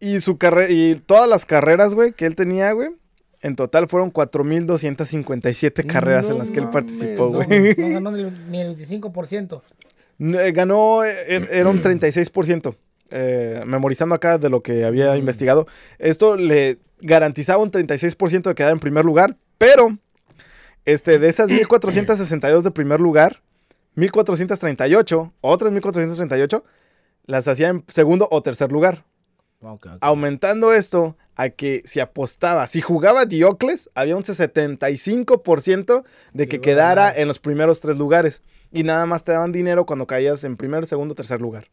Y su carrera y todas las carreras, güey, que él tenía, güey, en total fueron 4257 carreras No en las que él participó, No, güey. no ganó ni el, ni el 25%. No, eh, Ganó eh, er- era un 36%. Eh, memorizando acá de lo que había Mm. investigado. Esto le garantizaba un 36% de quedar en primer lugar, pero este de esas 1462 de primer lugar, 1438, otras 1438 las hacía en segundo o tercer lugar. Ok. aumentando esto a que si apostaba, si jugaba Diocles, había un 75% de que quedara en los primeros tres lugares. Y nada más te daban dinero cuando caías en primer, segundo, tercer lugar.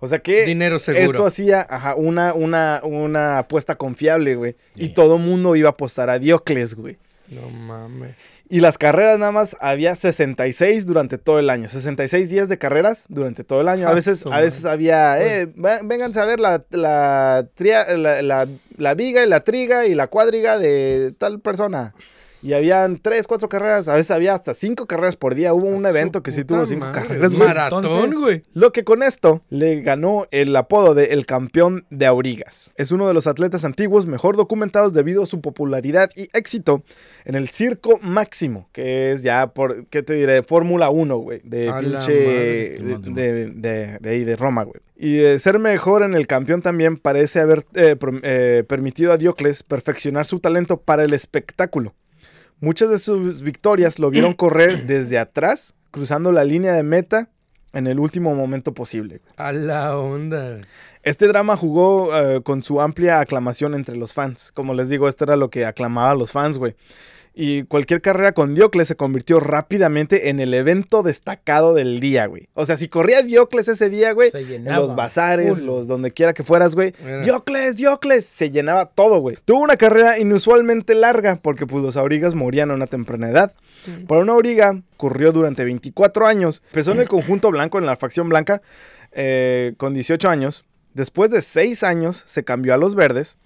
O sea que Dinero seguro. esto hacía ajá, una, una, una apuesta confiable, güey. Y todo mundo iba a apostar a Diocles, güey. No mames. Y las carreras nada más había 66 durante todo el año. 66 días de carreras durante todo el año. A veces, a veces había, eh, va- vénganse a ver la, la, tria- la, la- la viga y la triga y la cuadriga de tal persona. Y habían tres, cuatro carreras. A veces había hasta cinco carreras por día. Hubo un evento que sí tuvo cinco madre, carreras, güey. Maratón, güey. Lo que con esto le ganó el apodo de el campeón de Aurigas. Es uno de los atletas antiguos mejor documentados debido a su popularidad y éxito en el circo máximo, que es ya por, ¿qué te diré? Fórmula 1, güey, de A pinche, de, de, de- de ahí, de Roma, güey. Y eh, ser mejor en el campeón también parece haber eh, eh, permitido a Diocles perfeccionar su talento para el espectáculo. Muchas de sus victorias lo vieron correr desde atrás, cruzando la línea de meta en el último momento posible. A la onda. Este drama jugó eh, con su amplia aclamación entre los fans. Como les digo, esto era lo que aclamaba a los fans, güey. Y cualquier carrera con Diocles se convirtió rápidamente en el evento destacado del día, güey. O sea, si corría Diocles ese día, güey, Se en llenaba. los bazares, los donde quiera que fueras, güey. Diocles, Diocles, se llenaba todo, güey. Tuvo una carrera inusualmente larga porque pues los aurigas morían a una temprana edad. Para una auriga, corrió durante 24 años. Empezó en el conjunto blanco, en la facción blanca, eh, con 18 años. Después de 6 años, se cambió a los verdes.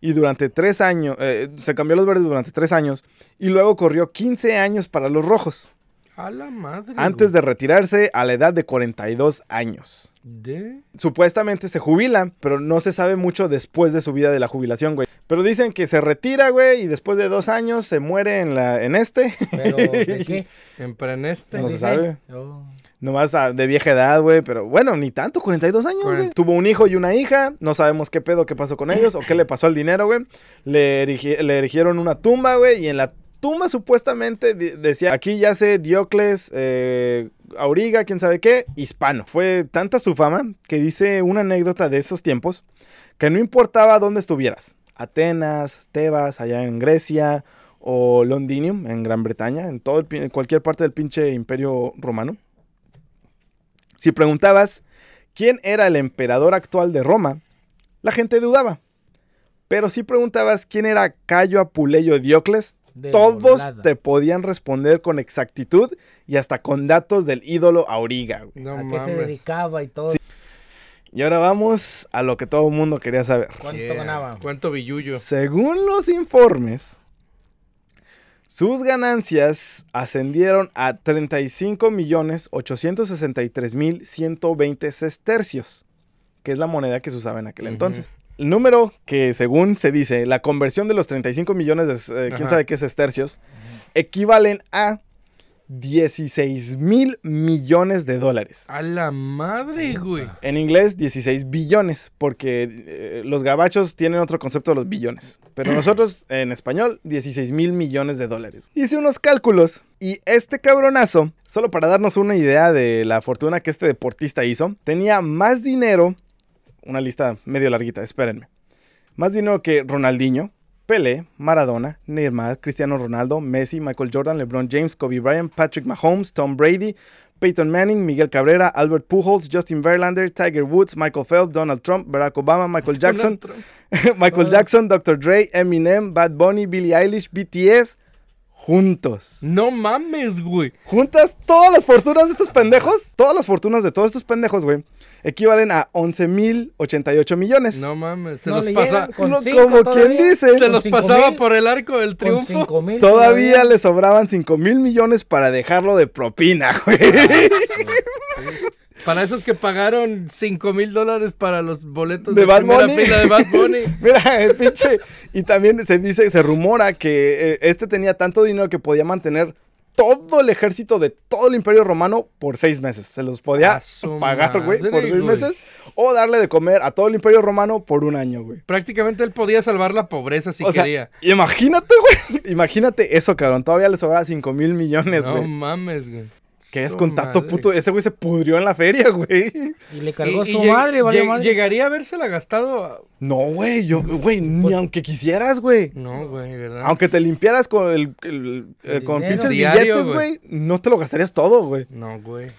Y durante 3 años, eh, se cambió a los verdes durante 3 años. Y luego corrió 15 años para los rojos. A la madre. Antes de retirarse a la edad de 42 años. de. Supuestamente se jubila, pero no se sabe mucho después de su vida de la jubilación, güey. Pero dicen que se retira, güey, y después de dos años se muere en, la, en este. ¿Pero de qué? Empreneste. No se Dice, sabe. oh, Nomás de vieja edad, güey, pero bueno, ni tanto, 42 años, güey. Tuvo un hijo y una hija, no sabemos qué pedo, qué pasó con ellos o qué le pasó al dinero, güey. Le, erigi- le erigieron una tumba, güey, y en la tumba supuestamente decía, aquí yace Diocles, eh, Auriga, quién sabe qué, hispano. Fue tanta su fama que dice una anécdota de esos tiempos que no importaba dónde estuvieras, Atenas, Tebas, allá en Grecia, o Londinium, en Gran Bretaña, en, todo el en cualquier parte del pinche imperio romano. Si preguntabas quién era el emperador actual de Roma, la gente dudaba. Pero si preguntabas quién era Cayo Apuleyo Diocles, De todos volada. te podían responder con exactitud y hasta con datos del ídolo Auriga. güey. No ¿A qué se dedicaba y todo? Y ahora vamos a lo que todo el mundo quería saber. ¿Cuánto Yeah. ganaba? ¿Cuánto billuyo? Según los informes, sus ganancias ascendieron a 35 millones 863 mil 120 sestercios, que es la moneda que se usaba en aquel entonces. El número que, según se dice, la conversión de los 35 millones de, eh, quién Ajá. sabe qué sestercios, equivalen a 16 mil millones de dólares. A la madre, güey. En inglés, 16 billones, porque eh, los gabachos tienen otro concepto de los billones. Pero nosotros, en español, 16 mil millones de dólares. Hice unos cálculos y este cabronazo, solo para darnos una idea de la fortuna que este deportista hizo, tenía más dinero, una lista medio larguita, espérenme, más dinero que Ronaldinho, Pelé, Maradona, Neymar, Cristiano Ronaldo, Messi, Michael Jordan, LeBron James, Kobe Bryant, Patrick Mahomes, Tom Brady, Peyton Manning, Miguel Cabrera, Albert Pujols, Justin Verlander, Tiger Woods, Michael Phelps, Donald Trump, Barack Obama, Michael Jackson. Michael Jackson, Dr. Dre, Eminem, Bad Bunny, Billie Eilish, BTS, juntos. No mames, güey. Juntas todas las fortunas de estos pendejos, todas las fortunas de todos estos pendejos, güey, equivalen a 11.088 millones. No mames. Se No los pasa. con No, cinco como todavía. quien dice. Se ¿Con los pasaba mil? por el arco del Con triunfo. cinco mil Todavía le sobraban 5 mil millones para dejarlo de propina, güey. Para esos que pagaron 5 mil dólares para los boletos De de, Bad primera Bunny. fila de Bad Bunny. Mira, el pinche. Y también se dice, se rumora que eh, este tenía tanto dinero que podía mantener todo el ejército de todo el imperio romano por seis meses. Se los podía pagar, güey, por seis meses. O darle de comer a todo el imperio romano por un año, güey. Prácticamente él podía salvar la pobreza si o sea, quería. imagínate, güey. Imagínate eso, cabrón. Todavía le sobraba 5 mil millones, No güey. mames, güey. Que es con tanto puto. Ese güey se pudrió en la feria, güey. Y le cargó Y- su madre, valió lleg- madre. Llegaría a habérsela gastado. No, güey. Yo, güey, ni aunque quisieras, güey. No, güey, ¿verdad? Aunque te limpiaras con el, el- eh, El con dinero. pinches Diario, billetes, güey. no te lo gastarías todo, güey. No, güey.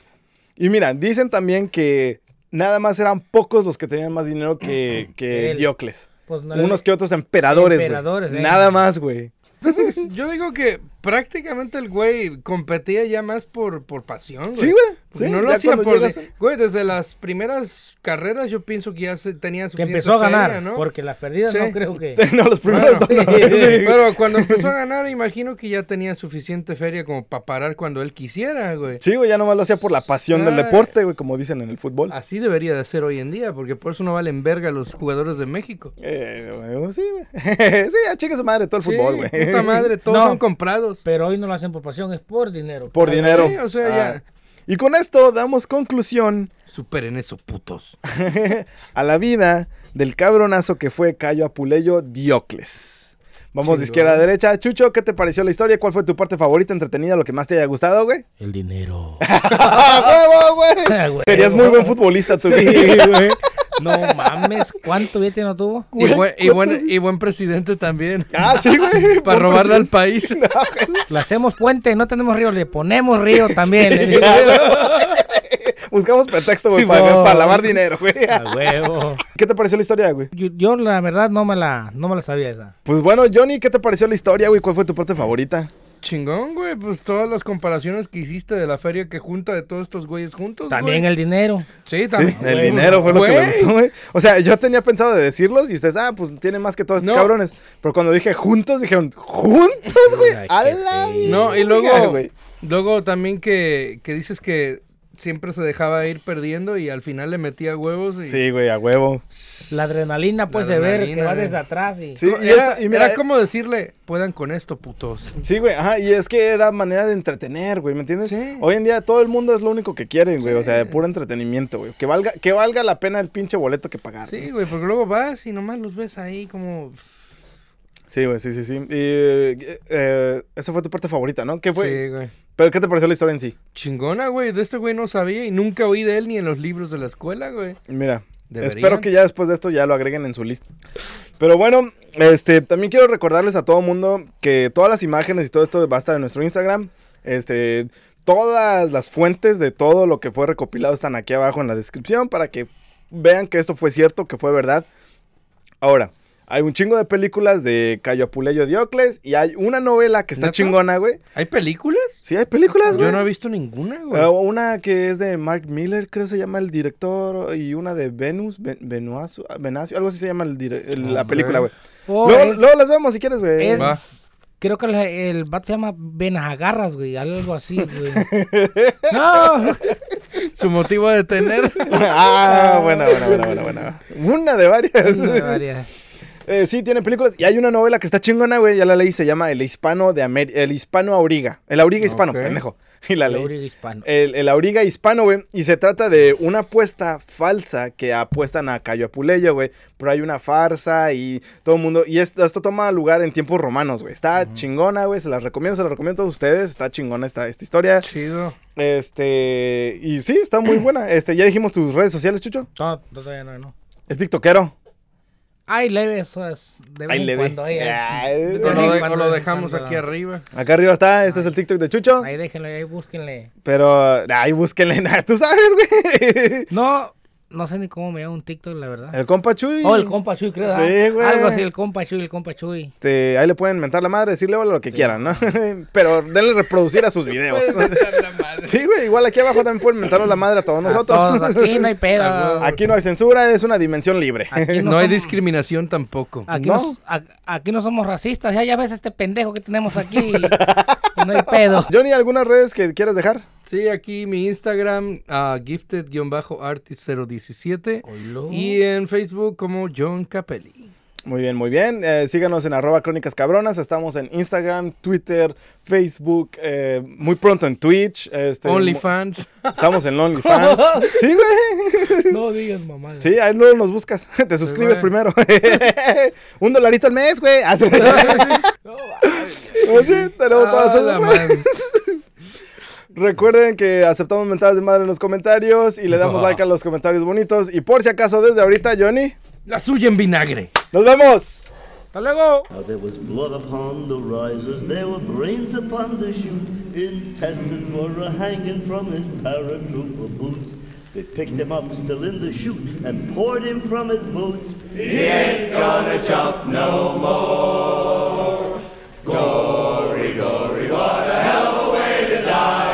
Y mira, dicen también que nada más eran pocos los que tenían más dinero que. Diocles. Pues no, Unos que otros emperadores, güey. Emperadores, eh. Nada más, güey. Entonces, yo digo que prácticamente el güey competía ya más por, por pasión, güey. Sí, güey. Sí, no lo hacía por... llegas de- Güey, desde las primeras carreras yo pienso que ya se tenía que suficiente empezó a ganar, feria, ¿no? porque las perdidas Sí. no creo que... Sí, no, los primeros Bueno, dos, no, sí. Pero cuando empezó a ganar, imagino que ya tenía suficiente feria como para parar cuando él quisiera, güey. Sí, güey, ya nomás lo hacía por la pasión del deporte, güey, como dicen en el fútbol. Así debería de ser hoy en día, porque por eso no valen verga los jugadores de México. Eh, güey, sí, güey. sí, a su madre todo el fútbol, güey. Puta madre, todos No. son comprados. Pero hoy no lo hacen por pasión, es por dinero. Por dinero. Sí, o sea, Ah. ya. Y con esto damos conclusión Superen eso, putos. a la vida del cabronazo que fue Cayo Apuleyo Diocles. Vamos de izquierda a derecha. Chucho, ¿qué te pareció la historia? ¿Cuál fue tu parte favorita, entretenida, lo que más te haya gustado, güey? El dinero. ¡Ah, huevo! Ah, güey. Serías muy buen futbolista tú. Sí, güey. No mames, ¿cuánto billete no tuvo? Y buen, y, buen, y buen presidente también. Ah, sí, güey. Para robarle al país. Le hacemos puente, no tenemos río, le ponemos río también. Buscamos pretexto, güey, Sí, para, bo. para lavar dinero, güey. A huevo. ¿Qué te pareció la historia, güey? Yo, yo, la verdad no me la, no me la sabía esa. Pues bueno, Johnny, ¿qué te pareció la historia, güey? ¿Cuál fue tu parte favorita? Chingón, güey. Pues todas las comparaciones que hiciste de la feria que junta de todos estos güeyes juntos. También güey. el dinero. Sí, Sí, también. el Güey, dinero fue lo que me gustó, güey. O sea, yo tenía pensado de decirlos y ustedes, ah, pues tiene más que todos estos No. cabrones. Pero cuando dije juntos, dijeron, ¿juntos, güey? Ay, A la sí. No, y luego, güey. luego también que, que dices que siempre se dejaba ir perdiendo y al final le metía huevos. Y... Sí, güey, a huevo. La adrenalina, pues, La de ver que adrenalina, va desde atrás y... Sí, y, Era, esto- y mira, era como decirle, puedan con esto, putos. Sí, güey, ajá, y es que era manera de entretener, güey, ¿me entiendes? Sí. Hoy en día todo el mundo es lo único que quieren, güey, o sea, de puro entretenimiento, güey. Que valga, que valga la pena el pinche boleto que pagar. Sí, güey, porque luego vas y nomás los ves ahí como... Sí, güey, sí, sí, sí. Y eh, eh, esa fue tu parte favorita, ¿no? ¿Qué fue? Sí, güey. ¿Pero qué te pareció la historia en sí? Chingona, güey. De este güey no sabía y nunca oí de él ni en los libros de la escuela, güey. Mira, Deberían. espero que ya después de esto ya lo agreguen en su lista. Pero bueno, este, también quiero recordarles a todo mundo que todas las imágenes y todo esto va a estar en nuestro Instagram. Este, todas las fuentes de todo lo que fue recopilado están aquí abajo en la descripción para que vean que esto fue cierto, que fue verdad. Ahora, Hay un chingo de películas de Cayo Apuleyo Diocles y hay una novela que está chingona, güey. ¿Hay películas? Sí, hay películas, güey. Yo no he visto ninguna, güey. Eh, una que es de Mark Miller, creo se llama el director, y una de Venus, Ven- Venuazo- Venancio, algo así se llama el la película, güey. Oh, luego, es- luego las vemos si quieres, güey. creo que el, el vato se llama Benagarras, güey. Algo así, güey. no. Su motivo de tener. ah, buena, buena, buena, buena, buena. Una de varias. Varias. Eh, sí, tiene películas. Y hay una novela que está chingona, güey. Ya la leí, se llama El Hispano de Ameri- El Hispano Auriga. El Auriga Hispano, pendejo. Y la leí. Lauriga hispano. El, el Auriga Hispano, güey. Y se trata de una apuesta falsa que apuestan a Cayo Apuleyo, güey. Pero hay una farsa y todo el mundo. Y esto, esto toma lugar en tiempos romanos, güey. Está chingona, güey. Se las recomiendo, se las recomiendo a todos ustedes. Está chingona esta, esta historia. Chido. Este. Y sí, está muy buena. Este, ya dijimos tus redes sociales, Chucho. No, todavía no, no. Es TikTokero. Hay leves, de vez Ahí en cuando, ahí, ahí. Ay, O lo, vez en de- cuando, o lo dejamos cuando. aquí arriba. Acá arriba está. Este es el TikTok de Chucho. Ahí déjenle, ahí búsquenle. Pero. Ay, búsquenle. Tú sabes, güey. No, no sé ni cómo me llama un TikTok, la verdad. El compa Chuy. Oh, el compa Chuy, creo. Sí, ¿verdad? güey. Algo así, el compa Chuy, el compa Chuy. Este, ahí le pueden mentar la madre, decirle hola, lo que quieran, ¿no? Pero denle reproducir a sus videos. sí, güey, igual aquí abajo también pueden mentarnos la madre a todos nosotros. Todos, aquí no hay pedo. Aquí no hay censura, es una dimensión libre. Aquí No hay somos- discriminación tampoco. Aquí ¿No? a- aquí no somos racistas. Ya, ya ves este pendejo que tenemos aquí. no hay pedo. Johnny, ¿algunas redes que quieras dejar? Sí, aquí mi Instagram, ah, gifted-artist017. Y en Facebook como John Capelli. Muy bien, muy bien. Eh, síganos en arroba crónicas cabronas. Estamos en Instagram, Twitter, Facebook, eh, muy pronto en Twitch. Este, OnlyFans. mo- Estamos en OnlyFans. sí, güey. No digas mamá. Sí, ahí luego nos buscas. Te suscribes güey. primero. Un dolarito al mes, güey. Así. Pues sí, tenemos todas esas. Recuerden que aceptamos mentadas de madre en los comentarios y le damos like a los comentarios bonitos. Y por si acaso, desde ahorita, Johnny. La suya en vinagre. ¡Nos vemos! ¡Hasta luego! There was blood upon the risers, there were brains upon the chute, intestines were hanging from his paratrooper boots. They picked him up still in the chute and poured him from his boots. He ain't gonna jump no more. Gory, gory, what a hell of a way to die.